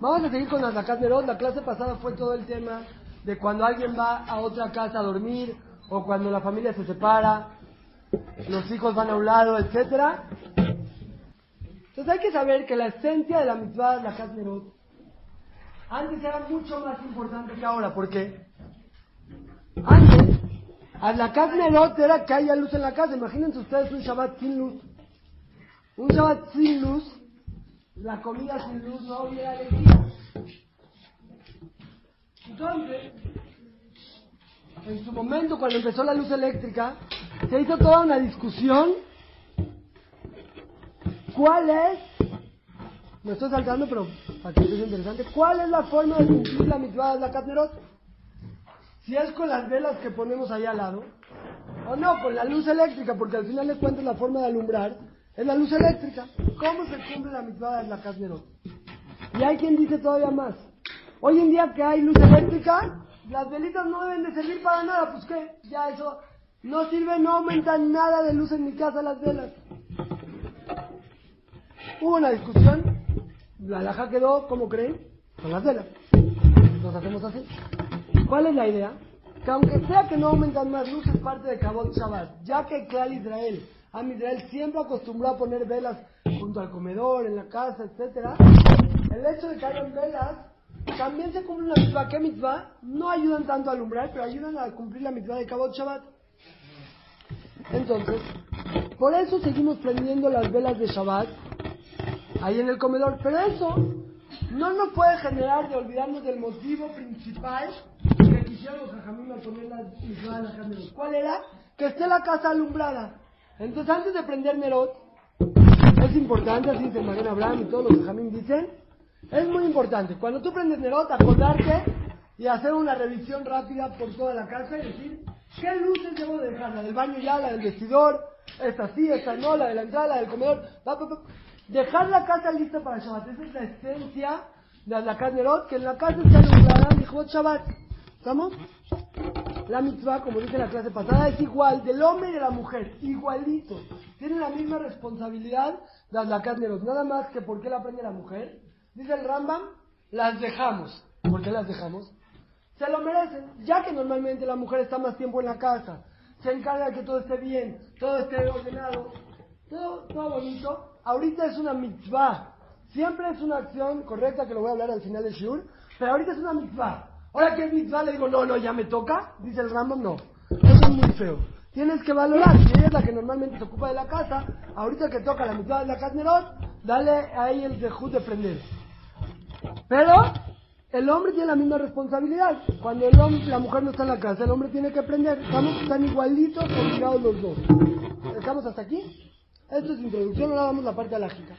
Vamos a seguir con las Zakat Nerot. La clase pasada fue todo el tema de cuando alguien va a otra casa a dormir o cuando la familia se separa, los hijos van a un lado, etcétera. Entonces hay que saber que la esencia de la mitzvah de la Nerot antes era mucho más importante que ahora, porque antes a la Nerot era que haya luz en la casa. Imagínense ustedes un Shabbat sin luz. Un Shabbat sin luz la comida sin luz no hubiera alegría. Entonces, en su momento, cuando empezó la luz eléctrica, se hizo toda una discusión. ¿Cuál es? Me estoy saltando, pero para que sea interesante. ¿Cuál es la forma de cumplir la mitzvah de la Katnerot? Si es con las velas que ponemos ahí al lado, o no, con la luz eléctrica, porque al final de cuentas la forma de alumbrar es la luz eléctrica. ¿Cómo se cumple la mitzvah de la Katnerot? Y hay quien dice todavía más. Hoy en día que hay luz eléctrica, las velitas no deben de servir para nada. Pues qué, ya eso no sirve, no aumenta nada de luz en mi casa las velas. Hubo una discusión, la laja quedó, ¿cómo creen? Con las velas. Nos hacemos así. ¿Cuál es la idea? Que aunque sea que no aumentan más luz, es parte de Kabot Shabbat, ya que Clar Israel, Am Israel siempre acostumbró a poner velas junto al comedor, en la casa, etcétera. El hecho de que hayan velas también se cumple la mitzvah. ¿Qué mitzvah? No ayudan tanto a alumbrar, pero ayudan a cumplir la mitzvah de Kabot Shabbat. Entonces, por eso seguimos prendiendo las velas de Shabbat ahí en el comedor. Pero eso no nos puede generar de olvidarnos del motivo principal que quisieron los jajamim al poner las mitzvah de la. ¿Cuál era? Que esté la casa alumbrada. Entonces, antes de prender Nerot, es importante, así dice Magen Abraham y todos los jajamim dicen, es muy importante. Cuando tú prendes Nerot, acordarte y hacer una revisión rápida por toda la casa y decir, ¿qué luces debo de dejar? La del baño ya, la del vestidor, esta sí, esta no, la de la entrada, la del comedor. Dejar la casa lista para Shabbat. Esa es la esencia de la Nerot, que en la casa está alumbrada, dijo Shabbat. ¿Estamos? La mitzvah, como dije en la clase pasada, es igual del hombre y de la mujer, igualito. Tienen la misma responsabilidad las lacatneros. Nada más que por qué la aprende la mujer. Dice el Rambam, las dejamos. ¿Por qué las dejamos? Se lo merecen, ya que normalmente la mujer está más tiempo en la casa, se encarga de que todo esté bien, todo esté ordenado, todo, todo bonito. Ahorita es una mitzvah. Siempre es una acción correcta que lo voy a hablar al final del shiur, pero ahorita es una mitzvah. Ahora que es mitzvah le digo, no, no, ya me toca, dice el Rambam, no. Eso es muy feo. Tienes que valorar, si ella es la que normalmente se ocupa de la casa, ahorita que toca la mitzvah de la Katnerot, dale a ella el dejud de prender. Pero el hombre tiene la misma responsabilidad. Cuando el hombre, la mujer no está en la casa, el hombre tiene que prender. Estamos tan igualitos, obligados los dos. ¿Estamos hasta aquí? Esto es introducción, ahora vamos a la parte alágica.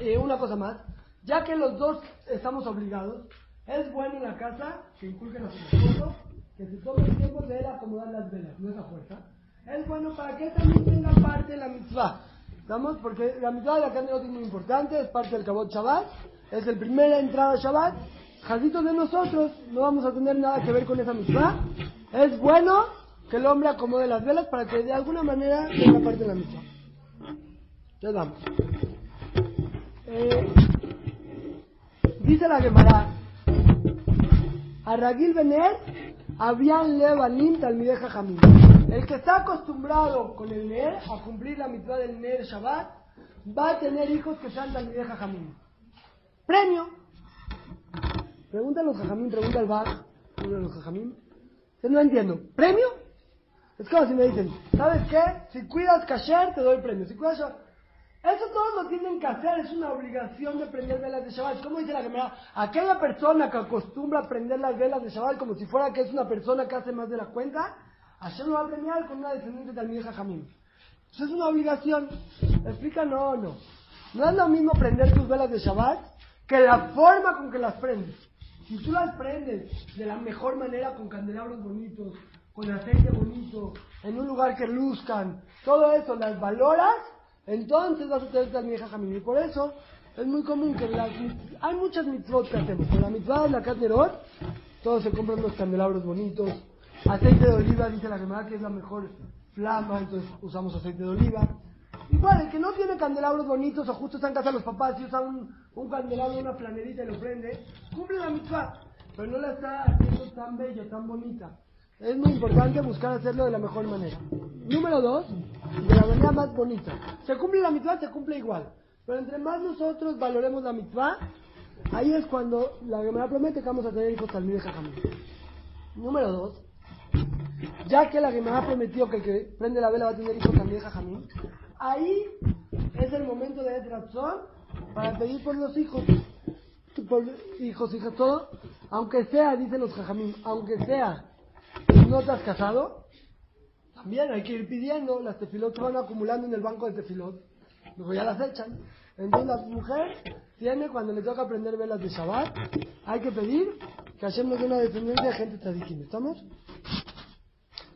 Eh, una cosa más, ya que los dos estamos obligados, es bueno en la casa que inculquen a sus esposos que se tome el tiempo de él acomodar las velas, no es a fuerza. Es bueno para que también tenga parte de la mitzvah. ¿Estamos? Porque la mitzvah de la carne es muy importante, es parte del Kabot Shabbat, es el primera entrada a Shabbat. Jazitos de nosotros, no vamos a tener nada que ver con esa mitzvah. Es bueno que el hombre acomode las velas para que de alguna manera tenga parte de la mitzvah. Ya vamos. Eh, dice la Gemara, a Ragil Bener, habían levanim talmideja jamim. El que está acostumbrado con el Ner a cumplir la mitad del Ner Shabbat, va a tener hijos que sean talmideja jamim. Premio. Pregunta a los jajamim, pregunta al Bach, uno de los jajamim. Yo no entiendo. ¿Premio? Es como si me dicen, ¿sabes qué? Si cuidas kasher, te doy premio. Si cuidas eso todos lo tienen que hacer, es una obligación de prender velas de Shabbat. ¿Cómo dice la Gemara? Aquella persona que acostumbra a prender las velas de Shabbat como si fuera que es una persona que hace más de la cuenta, Hashem lo va a premiar con una descendiente del vieja Jamín. Eso es una obligación. ¿Explica? No, no. No es lo mismo prender tus velas de Shabbat que la forma con que las prendes. Si tú las prendes de la mejor manera con candelabros bonitos, con aceite bonito, en un lugar que luzcan, todo eso las valoras, entonces vas a tener tal vieja jamín. Y por eso es muy común que las, hay muchas mitzvot que hacemos. Con la mitzvah de la Katnerot, todos se compran los candelabros bonitos. Aceite de oliva, dice la Gemara que es la mejor flama, entonces usamos aceite de oliva. Igual, el que no tiene candelabros bonitos o justo está en casa de los papás y usa un, un candelabro, una flanerita y lo prende, cumple la mitzvah, pero no la está haciendo tan bella, tan bonita. Es muy importante buscar hacerlo de la mejor manera. Número dos, de la manera más bonita. Se cumple la mitzvah, se cumple igual. Pero entre más nosotros valoremos la mitzvah, ahí es cuando la Gemara promete que vamos a tener hijos al de Jajamín. Número dos, ya que la Gemara prometió que el que prende la vela va a tener hijos también Jajamín, ahí es el momento de razón para pedir por los hijos, por hijos, hijas, todo, aunque sea, dicen los Jajamín, aunque sea no te has casado, también hay que ir pidiendo, las tefilot se van acumulando en el banco de tefilot, luego ya las echan. Entonces la mujer tiene, cuando le toca aprender velas de Shabbat, hay que pedir que Hashem nos dé una descendencia de gente tradiquín. ¿Estamos?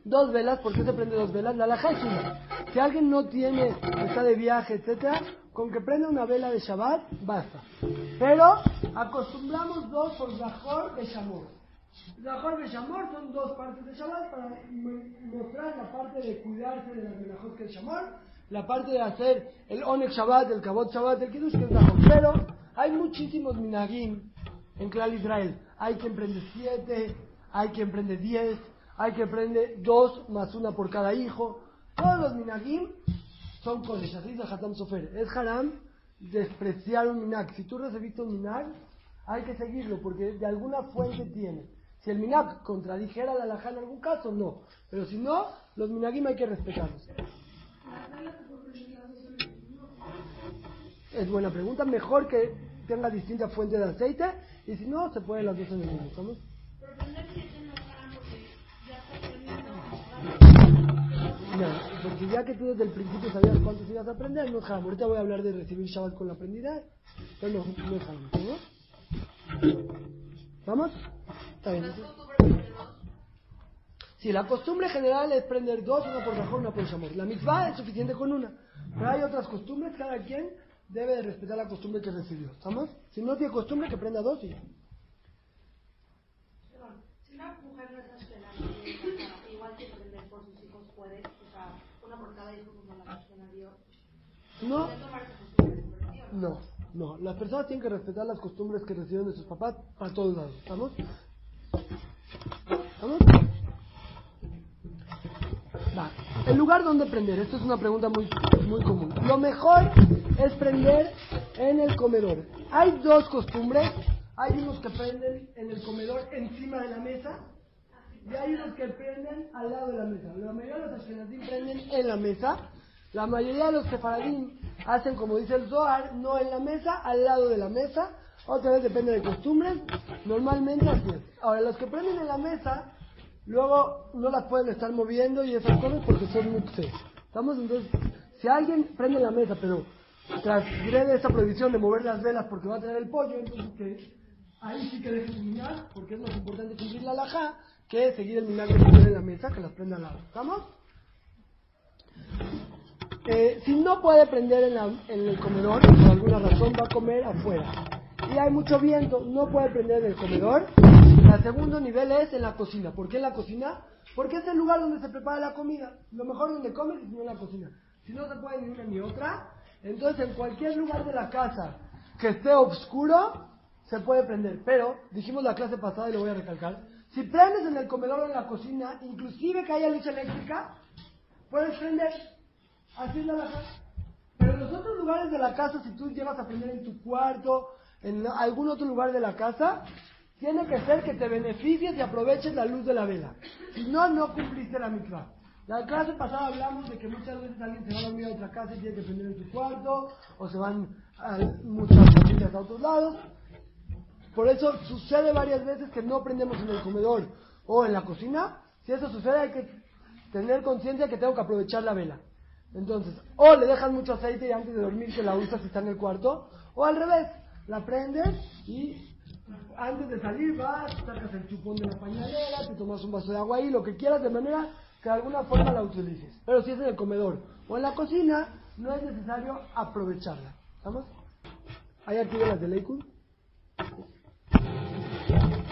Dos velas, ¿por qué se prende dos velas? La laja es una. Si alguien no tiene, está de viaje, etcétera, con que prenda una vela de Shabbat, basta. Pero acostumbramos dos por mejor de Shamor. La de Shamor son dos partes de Shabbat para mostrar la parte de cuidarse de las melajot que es Shamor, la parte de hacer el Onek Shabbat, el Kabot Shabbat, el Kiddush que es Shamor. Pero hay muchísimos minagim en Clal Israel. Hay quien prende siete, hay quien prende diez, hay quien prende dos más una por cada hijo. Todos los minagim son así de Hatam Sofer. Es haram despreciar un minag. Si tú recibiste un minag, hay que seguirlo porque de alguna fuente tiene. Si el minag contradijera la alajá en algún caso, no. Pero si no, los minagim hay que respetarlos. Es buena pregunta. Mejor que tenga distinta fuente de aceite. Y si no, se pueden las dos en el mismo. ¿Estamos? No, porque ya que tú desde el principio sabías cuántos ibas a aprender, no es Ahorita voy a hablar de recibir Shabbat con la aprendida, pero no es ¿no? ¿Vamos? ¿Está bien? Sí, la costumbre general es prender dos, una por mejor, una por amor. La mitzvah es suficiente con una. Pero hay otras costumbres, cada quien debe de respetar la costumbre que recibió. ¿Estamos? Si no tiene costumbre, que prenda dos y ya. Si una mujer no esperando, igual que prender por sus hijos puede, o sea, una por cada hijo como la persona dio. No. No, no. Las personas tienen que respetar las costumbres que reciben de sus papás para todos lados. ¿Estamos? El lugar donde prender, esto es una pregunta muy, muy común. Lo mejor es prender en el comedor. Hay dos costumbres. Hay unos que prenden en el comedor encima de la mesa y hay unos que prenden al lado de la mesa. La mayoría de los ashkenazim prenden en la mesa. La mayoría de los sefaradín hacen como dice el Zohar, no en la mesa, al lado de la mesa. Otra vez depende de costumbres. Normalmente así es. Ahora, los que prenden en la mesa, luego no las pueden estar moviendo y esas cosas porque son muy Estamos entonces, si alguien prende en la mesa, pero transgrede esa prohibición de mover las velas porque va a tener el pollo, entonces que ahí sí que deje minar, porque es más importante cumplir la laja que seguir el minar que prende en la mesa, que las prenda al lado. ¿Estamos? Eh, si no puede prender en, en el comedor, por alguna razón va a comer afuera y hay mucho viento, no puede prender en el comedor. El segundo nivel es en la cocina. ¿Por qué en la cocina? Porque es el lugar donde se prepara la comida. Lo mejor donde comes es en la cocina. Si no se puede ni una ni otra, entonces en cualquier lugar de la casa que esté oscuro, se puede prender. Pero, dijimos la clase pasada y lo voy a recalcar, si prendes en el comedor o en la cocina, inclusive que haya luz eléctrica, puedes prender. Así es la casa. Pero en los otros lugares de la casa, si tú llevas a prender en tu cuarto, en algún otro lugar de la casa, tiene que ser que te beneficies y aproveches la luz de la vela. Si no, no cumpliste la mitad. La clase pasada hablamos de que muchas veces alguien se va a dormir a otra casa y tiene que prender en su cuarto, o se van a muchas familias a otros lados. Por eso sucede varias veces que no prendemos en el comedor o en la cocina. Si eso sucede hay que tener conciencia que tengo que aprovechar la vela. Entonces, o le dejas mucho aceite y antes de dormir que la usas si está en el cuarto, o al revés, la prendes y antes de salir vas, sacas el chupón de la pañalera, te tomas un vaso de agua ahí, lo que quieras, de manera que de alguna forma la utilices. Pero si es en el comedor o en la cocina, no es necesario aprovecharla. ¿Estamos? ¿Hay aquí de Leikun?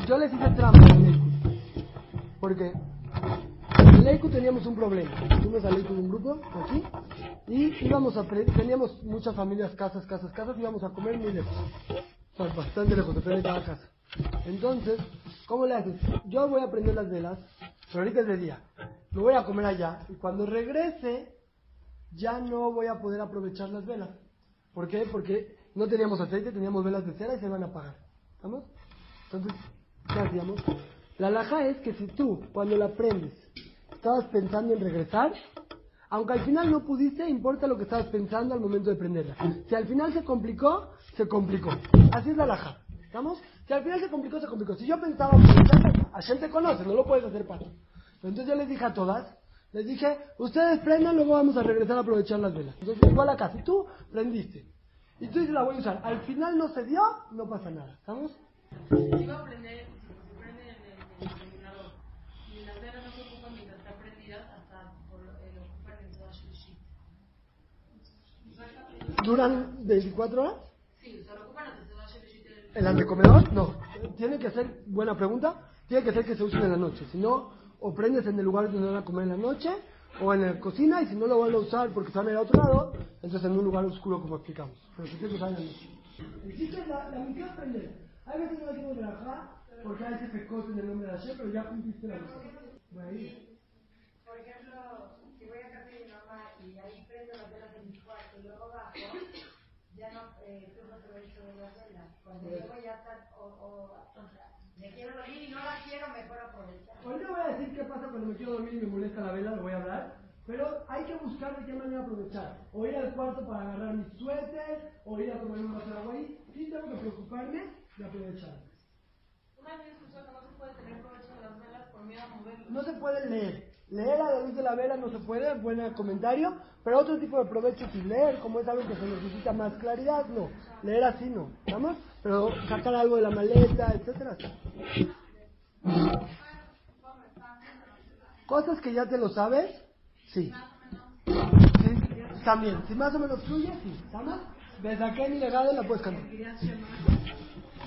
Yo les hice trampa en Leikun. Porque en Leikun teníamos un problema. Fuimos a Leikun un grupo, aquí, y íbamos a, teníamos muchas familias, casas, casas, casas, íbamos a comer muy lejos. O sea, bastante lejos, depende de cada casa. Entonces, ¿cómo le haces? Yo voy a prender las velas, pero ahorita es de día. Me voy a comer allá y cuando regrese ya no voy a poder aprovechar las velas. ¿Por qué? Porque no teníamos aceite, teníamos velas de cera y se van a apagar. ¿Estamos? Entonces, ¿qué hacíamos? La laja es que si tú, cuando la prendes, estabas pensando en regresar, aunque al final no pudiste, importa lo que estabas pensando al momento de prenderla. Si al final se complicó, se complicó. Así es la laja. ¿Estamos? Si al final se complicó, se complicó. Si yo pensaba, a gente te conoce, no lo puedes hacer para. Entonces yo les dije a todas, les dije, ustedes prendan, luego vamos a regresar a aprovechar las velas. Entonces igual acá, si tú prendiste y tú dices la voy a usar, al final no se dio, no pasa nada. ¿Estamos? Iba a prender, si se prende en el iluminador y las velas no se ocupan mientras están prendidas hasta por el ocupar en toda Shlishi. ¿Duran 24 horas? Sí, se. ¿El antecomedor? No. Tiene que ser, buena pregunta, tiene que ser que se usen en la noche. Si no, o prendes en el lugar donde van a comer en la noche, o en la cocina, y si no lo van a usar porque se van a ir a otro lado, entonces en un lugar oscuro como explicamos. Pero si quieres usar en la noche. Es la, la misión es prender. Hay veces no decimos de la porque hay ese pecos en el nombre de Hashem, pero ya cumpliste la misión. Por ejemplo, si voy a casa de mi mamá y ahí prendo las velas de mi cuarto y luego bajo, no eh, tengo provecho de las velas. Cuando llego ya está, o, o, o sea, me quiero dormir y no la quiero, mejor aprovechar. Ahorita voy a decir qué pasa cuando me quiero dormir y me molesta la vela, lo voy a hablar. Pero hay que buscar de qué manera aprovechar. O ir al cuarto para agarrar mis suéter, o ir a tomar un vaso de agua ahí. Sí tengo que preocuparme de aprovechar. Una vez escuchó que no se puede tener provecho de las velas por miedo a moverlas. No se puede leer. Leer a la luz de la vela no se puede, buen comentario. Pero otro tipo de provecho sin leer, como es algo que se necesita más claridad, no. Leer así no. ¿Estamos? Pero sacar algo de la maleta, etcétera. Cosas que ya te lo sabes, sí. Sí, también. Si más o menos fluye, sí. ¿Estamos? Desde aquí en legado la puedes cantar.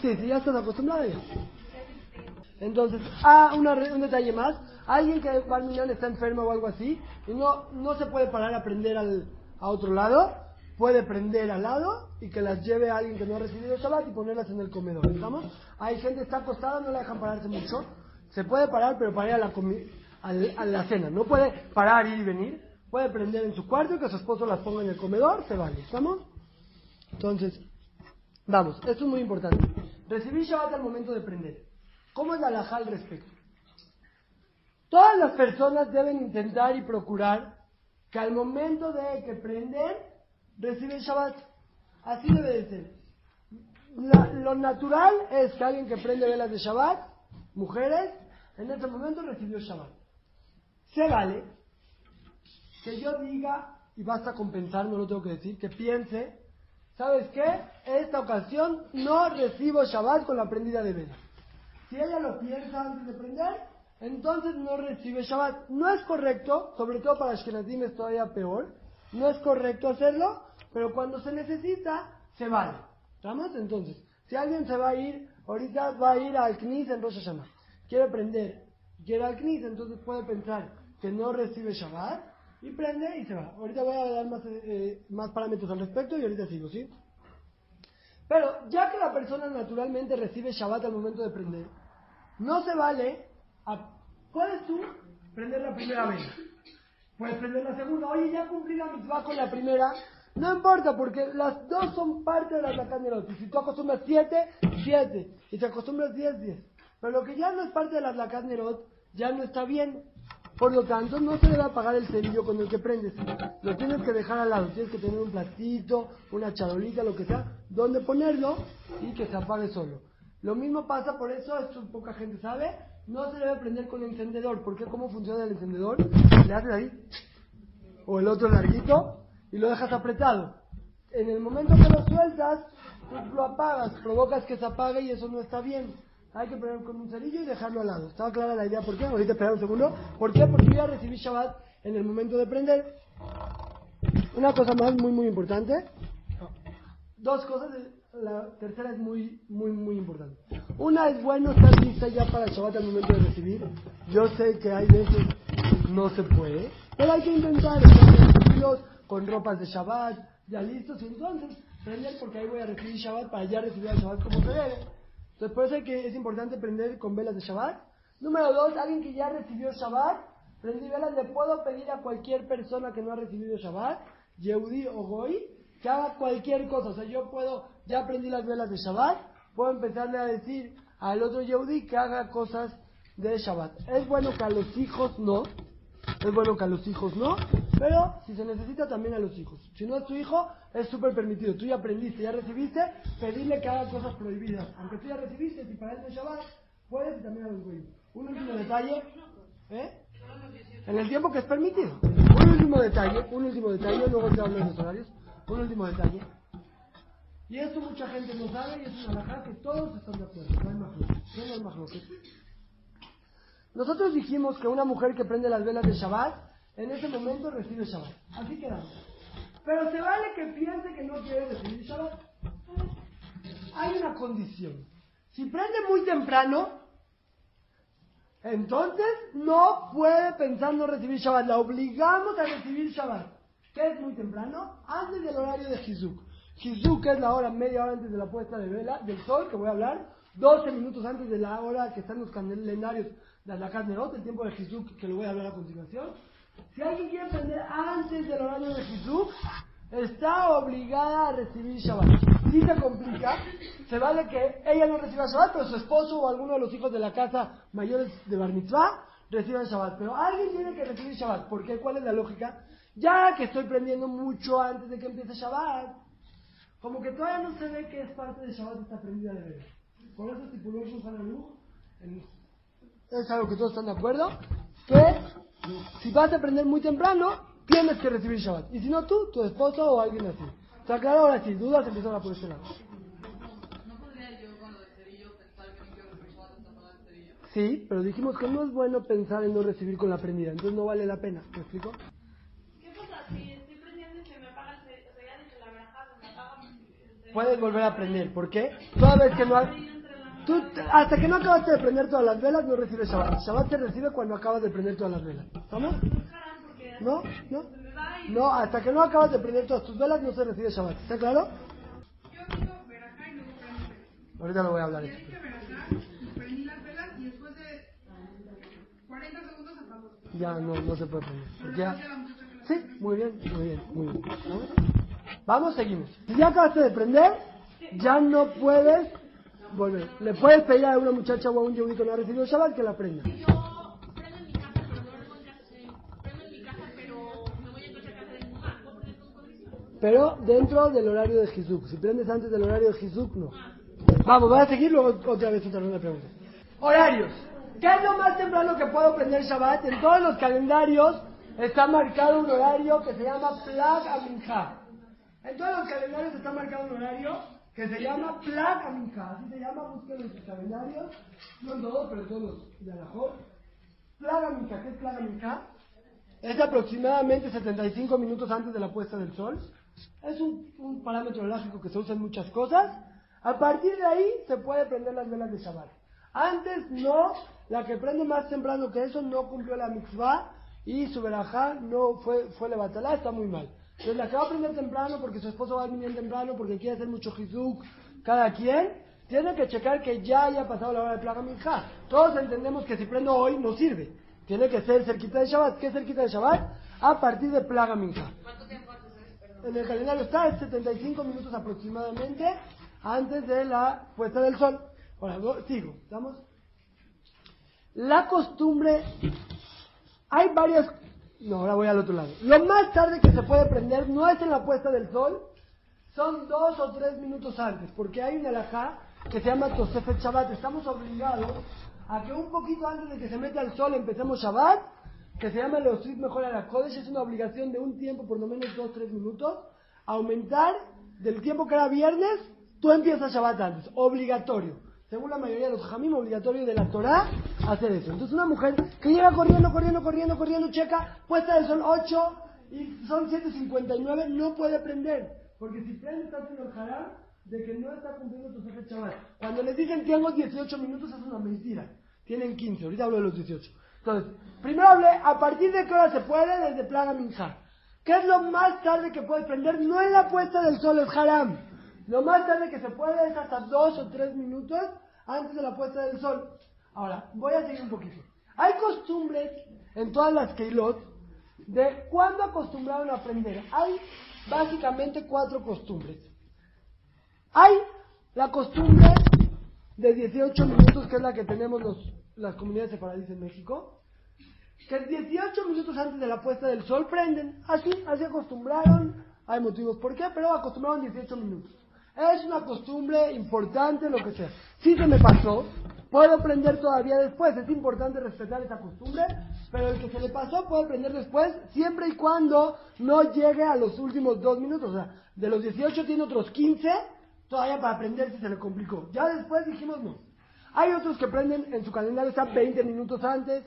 Sí, si ya estás acostumbrada ya. Entonces, ah, una un detalle más. Alguien que millón está enfermo o algo así y no, no se puede parar a prender al, a otro lado, puede prender al lado y que las lleve a alguien que no ha recibido Shabbat y ponerlas en el comedor. ¿Estamos? Hay gente que está acostada, no la dejan pararse mucho. Se puede parar, pero para ir a la, al- a la cena. No puede parar, ir y venir. Puede prender en su cuarto que su esposo las ponga en el comedor, se vale. ¿Estamos? Entonces, vamos, esto es muy importante. Recibir Shabbat al momento de prender. ¿Cómo es la al respecto? Todas las personas deben intentar y procurar que al momento de que prenden, reciben Shabbat. Así debe de ser. Lo natural es que alguien que prende velas de Shabbat, mujeres, en ese momento recibió Shabbat. Se vale que yo diga, y basta con pensar, no lo tengo que decir, que piense, ¿sabes qué? Esta ocasión no recibo Shabbat con la prendida de velas. Si ella lo piensa antes de prender, entonces no recibe Shabbat. No es correcto, sobre todo para Ashkenazim es todavía peor, no es correcto hacerlo, pero cuando se necesita, se vale. ¿Estamos? Entonces, si alguien se va a ir, ahorita va a ir al Knis en Rosh Hashanah, quiere prender, quiere al Knis, entonces puede pensar que no recibe Shabbat y prende y se va. Ahorita voy a dar más, eh, más parámetros al respecto y ahorita sigo, ¿sí? Pero ya que la persona naturalmente recibe Shabbat al momento de prender, no se vale. a- puedes tú prender la primera vez. Puedes prender la segunda. Oye, ya cumplí la mitzvah con la primera. No importa, porque las dos son parte de la Lacanderot. Y si tú acostumbras siete, siete. Y si acostumbras diez, diez. Pero lo que ya no es parte de la Lacanderot, ya no está bien. Por lo tanto, no se debe apagar el cerillo con el que prendes. Lo tienes que dejar al lado. Tienes que tener un platito, una charolita, lo que sea, donde ponerlo y que se apague solo. Lo mismo pasa, por eso, esto poca gente sabe, no se debe prender con encendedor. porque ¿Cómo funciona el encendedor? Le haces ahí, o el otro larguito, y lo dejas apretado. En el momento que lo sueltas, lo apagas, provocas que se apague y eso no está bien. Hay que poner con un cerillo y dejarlo al lado. ¿Estaba clara la idea por qué? Ahorita espera un segundo. ¿Por qué? Porque yo ya recibí Shabbat en el momento de prender. Una cosa más muy, muy importante. Dos cosas. La tercera es muy, muy, muy importante. Una es bueno estar lista ya para el Shabbat al momento de recibir. Yo sé que hay veces no se puede, pero hay que intentar estar con ropas de Shabbat, ya listos, y entonces prender porque ahí voy a recibir Shabbat para ya recibir el Shabbat como se debe. Entonces por eso es que es importante prender con velas de Shabbat. Número dos, alguien que ya recibió Shabbat, prendí velas, le puedo pedir a cualquier persona que no ha recibido Shabbat, Yehudi o Goy, que haga cualquier cosa. O sea, yo puedo, ya aprendí las velas de Shabbat, puedo empezarle a decir al otro Yehudi que haga cosas de Shabbat. Es bueno que a los hijos no, es bueno que a los hijos no, pero si se necesita también a los hijos. Si no es tu hijo, es súper permitido. Tú ya aprendiste, ya recibiste, pedirle que haga cosas prohibidas. Aunque tú ya recibiste, si para él de Shabbat, puedes y también a los güeyes. Un último detalle, ¿eh? En el tiempo que es permitido. Un último detalle, un último detalle, luego te hablo de los horarios. Un último detalle. Y esto mucha gente no sabe y es una alhaja que todos están de acuerdo. No hay más No Nosotros dijimos que una mujer que prende las velas de Shabbat, en ese momento recibe Shabbat. Así quedamos. Pero se vale que piense que no quiere recibir Shabbat. Hay una condición. Si prende muy temprano, entonces no puede pensar no recibir Shabbat. La obligamos a recibir Shabbat. ¿Qué es muy temprano? Antes del horario de Hizuk. Hizuk es la hora, media hora antes de la puesta de vela, del sol, que voy a hablar. 12 minutos antes de la hora que están los calendarios de la carne el tiempo de Hizuk, que lo voy a hablar a continuación. Si alguien quiere aprender antes del horario de Hizuk, está obligada a recibir Shabbat. Si se complica, se vale que ella no reciba Shabbat, pero su esposo o alguno de los hijos de la casa mayores de Bar Mitzvah reciban Shabbat. Pero alguien tiene que recibir Shabbat. ¿Por qué? ¿Cuál es la lógica? Ya que estoy prendiendo mucho antes de que empiece Shabbat, como que todavía no se ve que es parte de Shabbat esta prendida de ver. Por eso estipuló en es algo que todos están de acuerdo, que si vas a aprender muy temprano, tienes que recibir Shabbat. Y si no tú, tu esposo o alguien así. ¿Está claro? Ahora sí, dudas empiezan a por este lado. ¿No podría yo con lo del cerillo pensar que no quiero recibir Shabbat hasta pagar el? Sí, pero dijimos que no es bueno pensar en no recibir con la prendida, entonces no vale la pena. ¿Me explico? ¿Qué pasa si estoy prendiendo y se me apaga el cerillo? O sea, ya desde la verajada se me apaga el cerillo. Puedes volver a aprender. ¿Por qué? Toda vez que no has... Tú, hasta que no acabaste de prender todas las velas, no recibes Shabbat. Shabbat se recibe cuando acabas de prender todas las velas. ¿Estamos? ¿No? ¿No? No, hasta que no acabas de prender todas tus velas, no se recibe Shabbat. ¿Está claro? Yo digo verajá y luego prendo velas. Ahorita lo voy a hablar. Y Eso. dije verajá, prendí las velas y después de 40 segundos apagó. Ya no, no se puede prender. Ya... Sí, muy bien, muy bien, muy bien. ¿Vamos? Vamos, seguimos. Si ya acabaste de prender, ya no puedes volver. Le puedes pedir a una muchacha o a un yehudi que no ha recibido Shabbat que la prenda. Yo prendo en mi casa, pero no duermo en casa. Prendo en mi casa, pero me voy entonces a casa de mi mamá. ¿Puedo poner tus condiciones? Pero dentro del horario de Hizuk. Si prendes antes del horario de Hizuk, no. Vamos, voy a seguir luego otra vez otra ronda de preguntas. Horarios. ¿Qué es lo más temprano que puedo prender Shabbat? En todos los calendarios está marcado un horario que se llama Plag Amincha. En todos los calendarios está marcado un horario que se llama Plag Amincha. Así se llama, búsquenlo en sus calendarios. No en todos, pero todos los de Alajot. Plag Amincha. ¿Qué es Plag Amincha? Es aproximadamente 75 minutos antes de la puesta del sol. Es un, un parámetro lógico que se usa en muchas cosas. A partir de ahí se puede prender las velas de Shabbat. Antes no, la que prende más temprano que eso no cumplió la mitzvah y su verajá no fue, fue levantada, está muy mal. Entonces la que va a prender temprano porque su esposo va a venir temprano porque quiere hacer mucho jizuk, cada quien, tiene que checar que ya haya pasado la hora de plaga minja. Todos entendemos que si prendo hoy no sirve. Tiene que ser cerquita de Shabbat. ¿Qué es cerquita de Shabbat? A partir de plaga minja. ¿Cuánto tiempo antes es? En el calendario está es 75 minutos aproximadamente antes de la puesta del sol. Ahora, go- sigo, ¿estamos? La costumbre, hay varias, no, ahora voy al otro lado. Lo más tarde que se puede prender no es en la puesta del sol, son dos o tres minutos antes, porque hay una alajá que se llama Tosefet Shabbat. Estamos obligados a que un poquito antes de que se meta el sol empecemos Shabbat, que se llama Leosit Mejor a la Kodesh, es una obligación de un tiempo, por lo menos dos o tres minutos, aumentar del tiempo que era viernes, tú empiezas Shabbat antes, obligatorio. Según la mayoría de los jamim, obligatorio de la Torah hacer eso. Entonces una mujer que llega corriendo, corriendo, corriendo, corriendo, checa, puesta del sol 8 y son 7.59, no puede prender. Porque si prende está haciendo el haram de que no está cumpliendo tu jefe chaval. Cuando les dicen tengo 18 minutos es una mentira. Tienen 15, ahorita hablo de los 18. Entonces, primero hablé, a partir de qué hora se puede, desde plaga minja. ¿Qué es lo más tarde que puedes prender? No en la puesta del sol, es haram. Lo más tarde que se puede es hasta dos o tres minutos antes de la puesta del sol. Ahora, voy a seguir un poquito. Hay costumbres en todas las Keilot de cuándo acostumbraron a aprender. Hay básicamente cuatro costumbres. Hay la costumbre de 18 minutos, que es la que tenemos los, las comunidades separadas en México, que 18 minutos antes de la puesta del sol prenden. Así, así acostumbraron. Hay motivos por qué, pero acostumbraron 18 minutos. Es una costumbre importante, lo que sea. Si se me pasó, puedo prender todavía después. Es importante respetar esa costumbre, pero el que se le pasó puede prender después, siempre y cuando no llegue a los últimos dos minutos. O sea, de los 18 tiene otros 15 todavía para aprender si se le complicó. Ya después dijimos no. Hay otros que prenden en su calendario está 20 minutos antes.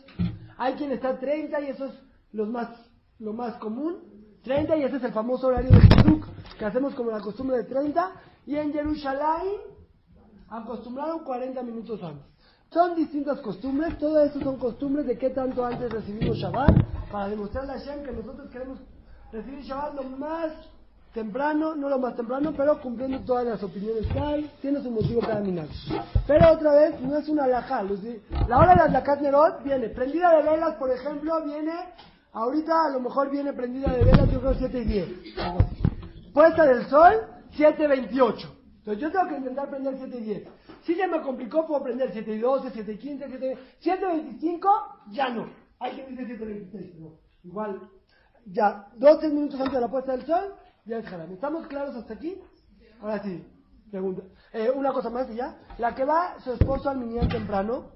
Hay quien está 30 y eso es los más, lo más común. 30 y ese es el famoso horario de Kiduk, que hacemos como la costumbre de 30. Y en Jerusalén acostumbraron 40 minutos antes. Son distintas costumbres, todo eso son costumbres de qué tanto antes recibimos Shabbat, para demostrarle a Hashem que nosotros queremos recibir Shabbat lo más temprano, no lo más temprano, pero cumpliendo todas las opiniones que hay, tiene su motivo cada minuto. Pero otra vez, no es una alajá. La hora de las Nerot viene, prendida de velas, por ejemplo, viene, ahorita a lo mejor viene prendida de velas, yo creo 7 y 10. Puesta del sol, 7.28. Entonces yo tengo que intentar prender 7 y 10. Si se me complicó, puedo prender 7 y 12, 7 y 15, 7 y 7.25, ya no. Hay que dice 7.26, no. Igual, ya, 12 minutos antes de la puesta del sol, ya es haram. ¿Estamos claros hasta aquí? Ahora sí, pregunta. Eh, una cosa más y ya. La que va su esposo al minyan temprano,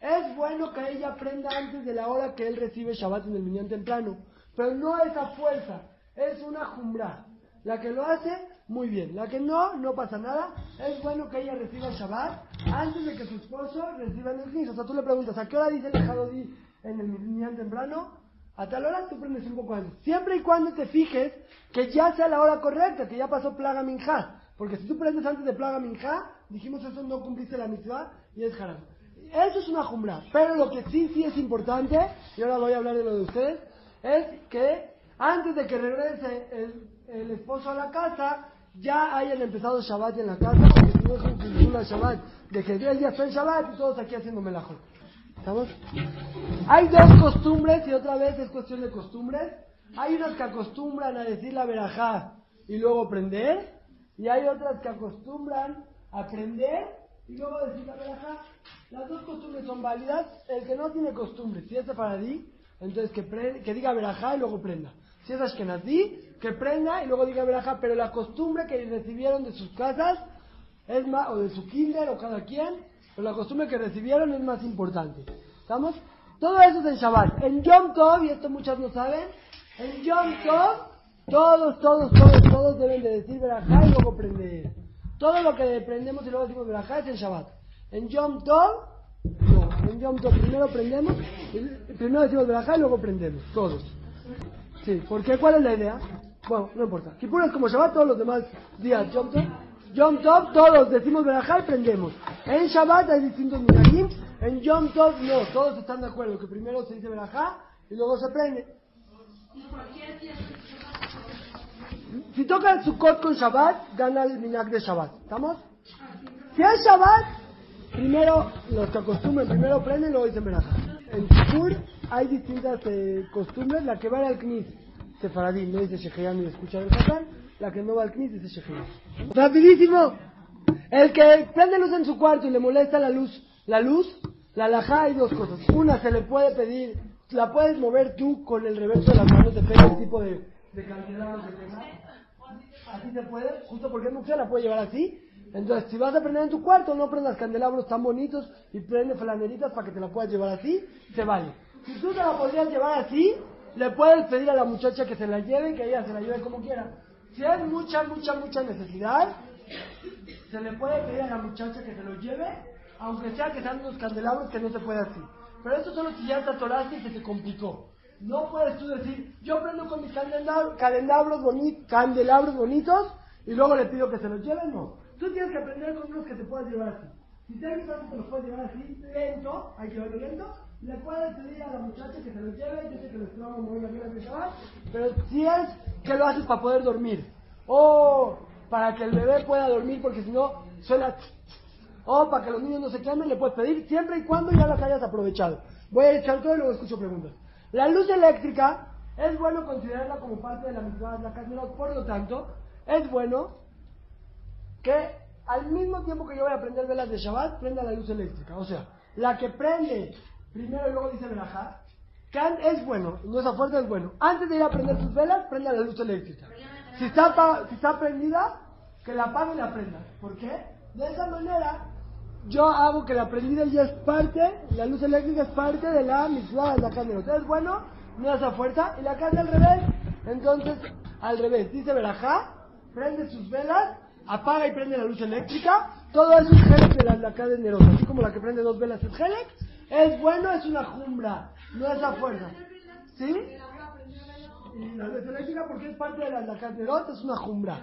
es bueno que ella aprenda antes de la hora que él recibe Shabbat en el minyan temprano. Pero no es a fuerza, es una jumbra. La que lo hace, muy bien. La que no, no pasa nada. Es bueno que ella reciba Shabbat antes de que su esposo reciba el knis. O sea, tú le preguntas, ¿a qué hora dice el Jadodí en el minyan temprano? A tal hora tú prendes un poco antes. Siempre y cuando te fijes que ya sea la hora correcta, que ya pasó plaga minja. Porque si tú prendes antes de plaga minja, dijimos eso no cumpliste la mitzvah y es haram. Eso es una jumbra. Pero lo que sí, sí es importante, y ahora voy a hablar de lo de ustedes, es que antes de que regrese el, el esposo a la casa, ya hayan empezado Shabbat en la casa, porque no es un Shabbat, de que él ya está en Shabbat y todos aquí haciendo melajot. ¿Estamos? Hay dos costumbres y otra vez es cuestión de costumbres. Hay unas que acostumbran a decir la verajá y luego prender. Y hay otras que acostumbran a prender y luego decir la verajá. Las dos costumbres son válidas. El que no tiene costumbre, si es paradí, entonces que, que diga verajá y luego prenda. Si es ashkenazí, que prenda y luego diga verajá. Pero la costumbre que recibieron de sus casas es más, o de su kinder o cada quien, pero la costumbre que recibieron es más importante. ¿Estamos? Todo eso es en Shabbat. En Yom Tov, y esto muchas no saben, en Yom Tov, todos, todos, todos, todos deben de decir Berajá y luego prender. Todo lo que prendemos y luego decimos Berajá es en Shabbat. En Yom Tov, no. En Yom Tov primero prendemos, primero decimos Berajá y luego prendemos. Todos. Sí, ¿por qué? ¿Cuál es la idea? Bueno, no importa. Kippur es como Shabbat todos los demás días. Yom Tov. Yom Tov todos decimos Berajá y prendemos. En Shabbat hay distintos minagim. En Yom Tov no, todos están de acuerdo que primero se dice Berajá y luego se prende. Si toca el Sukkot con Shabbat, gana el minag de Shabbat. ¿Estamos? Si es Shabbat, primero los que acostumbran, primero prenden y luego dicen Berajá. En Kippur hay distintas eh, costumbres. La que va al Knis, Sefaradí, no dice Sheheyam y escucha el Hatán. La que no va al Knis dice Sheheyam. Rapidísimo. El que prende luz en su cuarto y le molesta la luz, la luz, la alajá hay dos cosas. Una, se le puede pedir, la puedes mover tú con el reverso de las manos, depende del tipo de, de candelabro que tengas. Así se puede, justo porque es mujer, la puede llevar así. Entonces, si vas a prender en tu cuarto, no prendas candelabros tan bonitos y prende flaneritas para que te la puedas llevar así, se vale. Si tú te la podrías llevar así, le puedes pedir a la muchacha que se la lleve y que ella se la lleve como quiera. Si hay mucha, mucha, mucha necesidad, se le puede pedir a la muchacha que se lo lleve, aunque sea que sean unos candelabros que no se puede así. Pero eso solo si ya te atoraste y se te complicó. No puedes tú decir, yo prendo con mis candelabros, candelabros, boni candelabros bonitos y luego le pido que se los lleven, no. Tú tienes que aprender con unos que te puedas llevar así. Si te que te los puedes llevar así, lento, hay que llevarlo lento, le puedes pedir a la muchacha que se lo lleve, yo sé que les trago muy de Shabbat, pero si es que lo haces para poder dormir, o para que el bebé pueda dormir, porque si no suena o para que los niños no se quemen, le puedes pedir siempre y cuando ya las hayas aprovechado. Voy a echar todo y luego escucho preguntas. La luz eléctrica es bueno considerarla como parte de la mitzvah de la Casmerot, por lo tanto, es bueno que al mismo tiempo que yo voy a prender velas de Shabbat, prenda la luz eléctrica. O sea, la que prende primero y luego dice verajá, an- es bueno, no es a fuerza, es bueno. Antes de ir a prender tus velas, prenda la luz eléctrica. Si está, si está prendida, que la apague y la prenda. ¿Por qué? De esa manera, yo hago que la prendida ya es parte, la luz eléctrica es parte de la mitzvah de la carne. Entonces, es bueno, no es a fuerza, y la carne al revés. Entonces, al revés, dice verajá, prende sus velas, apaga y prende la luz eléctrica, todo eso es Helek de la de Nerón, así como la que prende dos velas es Helek, es bueno, es una jumbra, no es a fuerza. ¿Sí? Y la luz eléctrica porque es parte de la de Nerón, es una jumbra.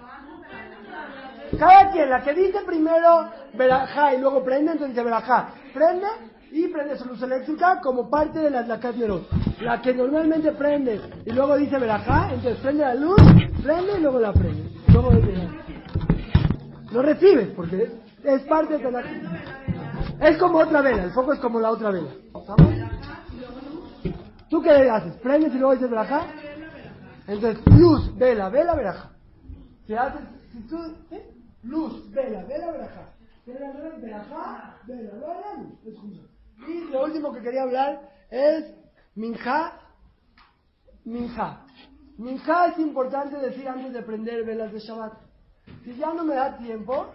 Cada quien, la que dice primero verajá y luego prende, entonces dice verajá, prende y prende su luz eléctrica como parte de la Lakat Nerot. La que normalmente prende y luego dice verajá, entonces prende la luz, prende y luego la prende. Luego no recibes porque es parte de la Es como otra vela, el foco es como la otra vela. ¿Estamos? ¿Tú qué le haces? ¿Prendes y luego dices verajá? Entonces, luz, vela, vela, verajá. Si haces, si tú, ¿eh? luz, vela, vela, verajá. Al revés, verajá, vela, vela, luz. Es. Y lo último que quería hablar es minja, minja. Minja es importante decir antes de prender velas de Shabbat. Si ya no me da tiempo,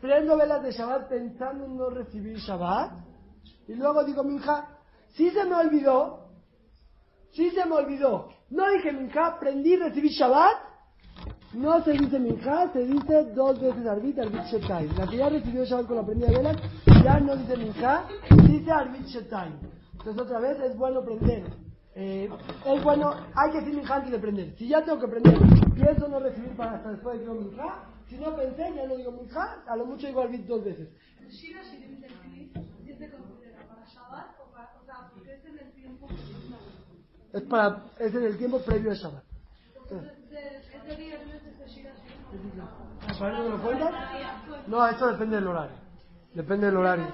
prendo velas de Shabbat pensando en no recibir Shabbat. Y luego digo minja, si se me olvidó, si se me olvidó, no dije minja, prendí, recibí Shabbat, no se dice minja, se dice dos veces arbit, arbit shetai. La que ya recibió Shabbat con la prendida velas, ya no dice minja, dice arbit shetai. Entonces otra vez es bueno prender. Eh, es bueno, hay que decir minja antes de prender. Si ya tengo que prender, pienso no recibir para hasta después de que minja. Si no pensé, ya no digo minja, a lo mucho digo arbit dos veces. El Shira Shirim del Kli, ¿sí se considera para Shabbat o para, o sea, porque es en el tiempo que no. Es para, es en el tiempo previo a Shabbat. Entonces, ese, ese viernes ese Shira Shirim. ¿Para eso me lo cuentas? No, eso depende del horario. Depende del horario.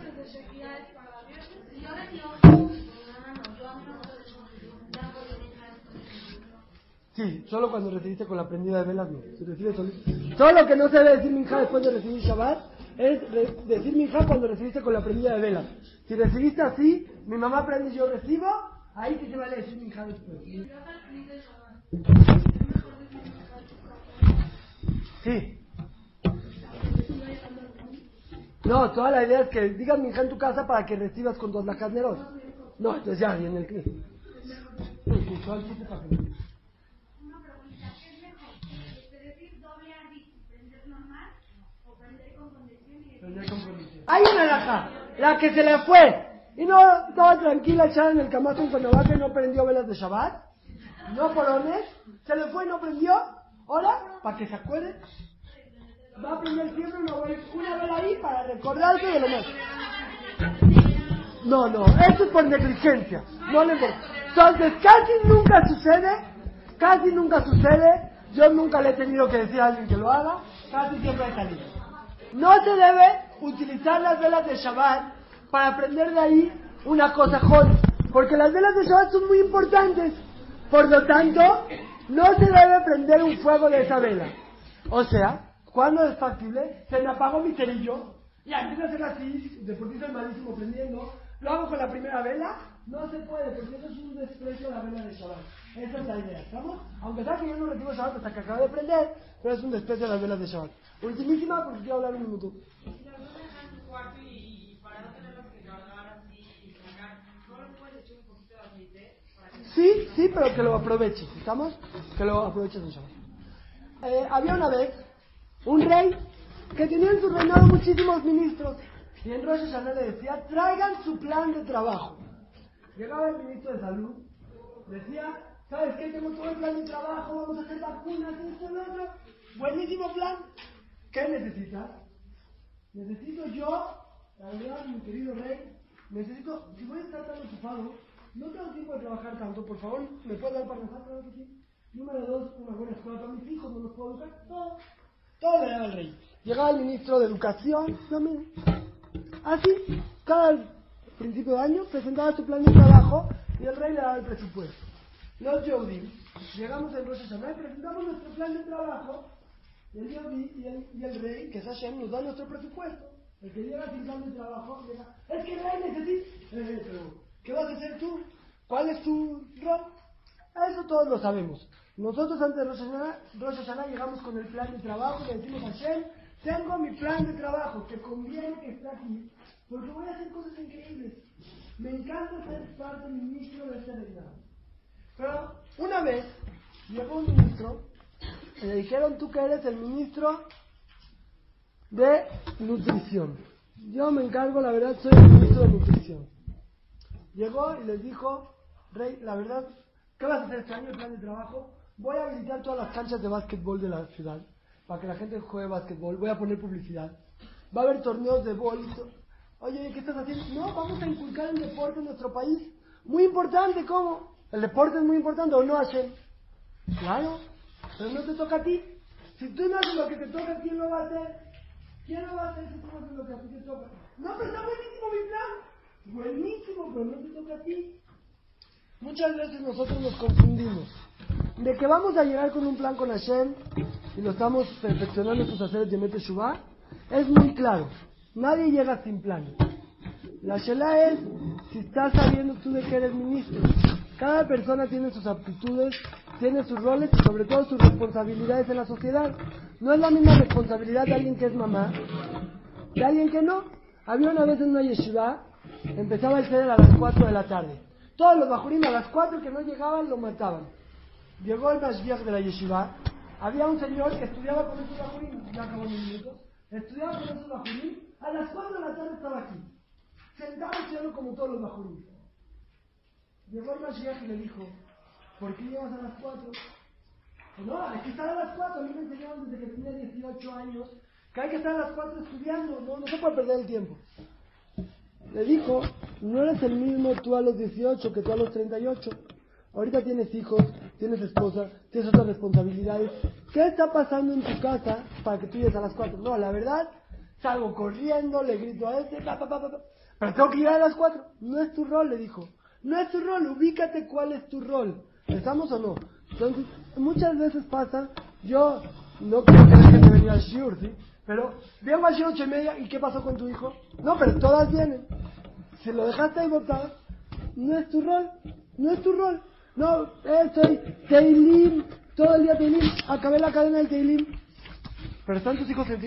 Sí, solo cuando recibiste con la prendida de velas, no. Si recibes solito. Solo lo que no se debe decir minja después de recibir Shabbat es decir minja cuando recibiste con la prendida de velas. Si recibiste así, mi mamá prende y yo recibo, ahí sí se vale decir minja después. Sí. No, toda la idea es que digas minja en tu casa para que recibas con dos neros. No, entonces ya, en el clip. Sí, sí, todo el chiste para que- Una pregunta, ¿qué es mejor? ¿Este decir doble arbit, prender normal o prender con condición y Hay una laja, la que se le fue. Y no estaba tranquila echada en el camazo en Cuernavaca y no prendió velas de Shabbat. No porones. Se le fue y no prendió. Ahora, para que se acuerde, va a prender siempre una, una vela ahí para recordarse de lo más. No, no, eso es por negligencia. No le. Entonces, casi nunca sucede, casi nunca sucede. Yo nunca le he tenido que decir a alguien que lo haga, casi siempre he salido. No se debe utilizar las velas de Shabbat para prender de ahí una cosa joven, porque las velas de Shabbat son muy importantes. Por lo tanto, no se debe prender un fuego de esa vela. O sea, cuando es factible, se me apagó mi cerillo y antes de hacer así, el malísimo prendiendo, lo hago con la primera vela, no se puede, porque eso es un desprecio a la vela de Shabbat. Esa es la idea, ¿estamos? Aunque sea que yo no recibo Shabbat hasta que acabo de prender, pero es un desprecio a las velas de Shabbat. Ultimísima, porque quiero hablar un minuto. Si las vas a dejar en tu cuarto y, y para no tenerlas que cargar así y sacar, ¿no le puedes echar un poquito de aceite Sí, sí, pero que lo aproveches, ¿estamos? Que lo aproveches en Shabbat. Eh, había una vez un rey que tenía en su reinado muchísimos ministros y en Rosh Hashanah le decía, traigan su plan de trabajo. Llegaba el ministro de salud, decía, ¿sabes qué? Tengo todo el plan de trabajo, vamos a hacer vacunas, esto, lo otro. Buenísimo plan. ¿Qué necesitas? Necesito yo, la verdad, mi querido rey, necesito, si voy a estar tan ocupado, no tengo tiempo de trabajar tanto, por favor, ¿me puedes dar para nosotros? Claro. Número dos, una buena escuela para mis hijos, no los puedo educar, todo. Todo le daba al rey. Llegaba el ministro de Educación, no. Así, cada principio de año presentaba su plan de trabajo y el rey le daba el presupuesto. Los Yehudi, llegamos en Rosh Hashanah y presentamos nuestro plan de trabajo y el Yehudi y el, y el rey, que es Hashem, nos da nuestro presupuesto. El que llega sin plan de trabajo, llega, es que el rey necesita, eh, pero ¿qué vas a hacer tú? ¿Cuál es tu rol? Eso todos lo sabemos. Nosotros antes de Rosh Hashanah, llegamos con el plan de trabajo, le decimos a Hashem, tengo mi plan de trabajo, te conviene que esté aquí, porque voy a hacer cosas increíbles. Me encanta ser parte ministro de este reinado. Una vez llegó un ministro y le dijeron, tú que eres el ministro de nutrición. Yo me encargo, la verdad, soy el ministro de nutrición. Llegó y les dijo, Rey, la verdad, ¿qué vas a hacer este año el plan de trabajo? Voy a habilitar todas las canchas de básquetbol de la ciudad para que la gente juegue básquetbol. Voy a poner publicidad. Va a haber torneos de bolito. Oye, ¿qué estás haciendo? No, vamos a inculcar el deporte en nuestro país. Muy importante, ¿cómo? ¿El deporte es muy importante o no, Hashem? Claro, pero no te toca a ti. Si tú no haces lo que te toca, ¿quién lo va a hacer? ¿Quién lo va a hacer si tú no haces lo que a ti te toca? No, pero está buenísimo mi plan. Buenísimo, pero no te toca a ti. Muchas veces nosotros nos confundimos. De que vamos a llegar con un plan con Hashem y lo estamos perfeccionando sus haceres de Mete Shuvah, es muy claro. Nadie llega sin plan. La Shelah es si estás sabiendo tú de que eres ministro. Cada persona tiene sus aptitudes, tiene sus roles y sobre todo sus responsabilidades en la sociedad. No es la misma responsabilidad de alguien que es mamá, de alguien que no. Había una vez en una yeshiva, empezaba el ceder a las 4 de la tarde. Todos los bajurim a las 4 que no llegaban lo mataban. Llegó el Mashgiach de la yeshiva, había un señor que estudiaba con esos bajurim, ya acabó mis minutos, estudiaba con esos bajurim, a las 4 de la tarde estaba aquí, sentado estudiando como todos los bajurim. Llegó el Mashiach y le dijo, ¿por qué llegas a las 4? No, hay que estar a las 4. A mí me enseñaron desde que tenía 18 años que hay que estar a las 4 estudiando, no, no se puede perder el tiempo. Le dijo, no eres el mismo tú a los 18 que tú a los 38. Ahorita tienes hijos, tienes esposa, tienes otras responsabilidades. ¿Qué está pasando en tu casa para que tú llegues a las 4? No, la verdad, salgo corriendo, le grito a este, pa, pa, pa, pa, pero tengo que llegar a las 4. No es tu rol, le dijo. No es tu rol, ubícate cuál es tu rol. ¿Estamos o no? Entonces, muchas veces pasa, yo no creo que la gente venía al shiur, ¿sí? Pero vengo al shiur ocho y media, ¿y qué pasó con tu hijo? No, pero todas vienen. Si lo dejaste ahí botado, no es tu rol, no es tu rol. No, eh, soy Teilim, todo el día Teilim, acabé la cadena del Teilim. Pero están tus hijos en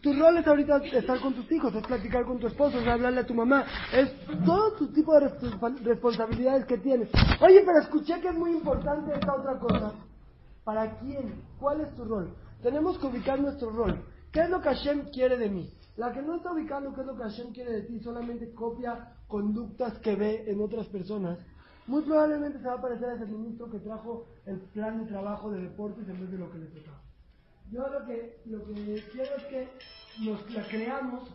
tu rol es ahorita estar con tus hijos, es platicar con tu esposo, es hablarle a tu mamá, es todo tu tipo de responsabilidades que tienes. Oye, pero escuché que es muy importante esta otra cosa. ¿Para quién? ¿Cuál es tu rol? Tenemos que ubicar nuestro rol. ¿Qué es lo que Hashem quiere de mí? La que no está ubicando qué es lo que Hashem quiere de ti, solamente copia conductas que ve en otras personas. Muy probablemente se va a parecer a ese ministro que trajo el plan de trabajo de deportes en vez de lo que le tocaba. Yo lo que, lo que quiero es que nos la creamos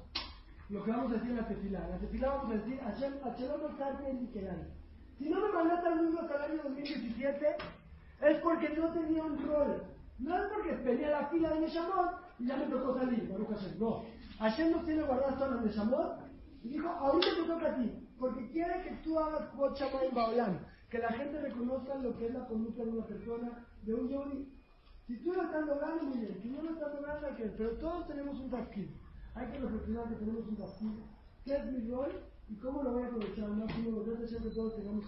lo que vamos a decir en la tefila. En la tefila vamos a decir, Hashem, Hashem Nikerán. Si no me mandaste al mundo hasta el año 2017, es porque no tenía un rol. No es porque tenía la fila de Neshamot y ya me tocó salir, Baruch Hashem. No. Hashem nos tiene guardadas todas las Neshamot y dijo, ahorita te toca a ti. Porque quiere que tú hagas Kvot en Baolam. Que la gente reconozca lo que es la conducta de una persona, de un yodi. Si tú lo estás logrando, muy bien. Si no lo estás logrando, hay Pero todos tenemos un tafkid. Hay que reflexionar que tenemos un tafkid. ¿Qué es mi rol? ¿Y cómo lo voy a aprovechar al máximo? A que todos tengamos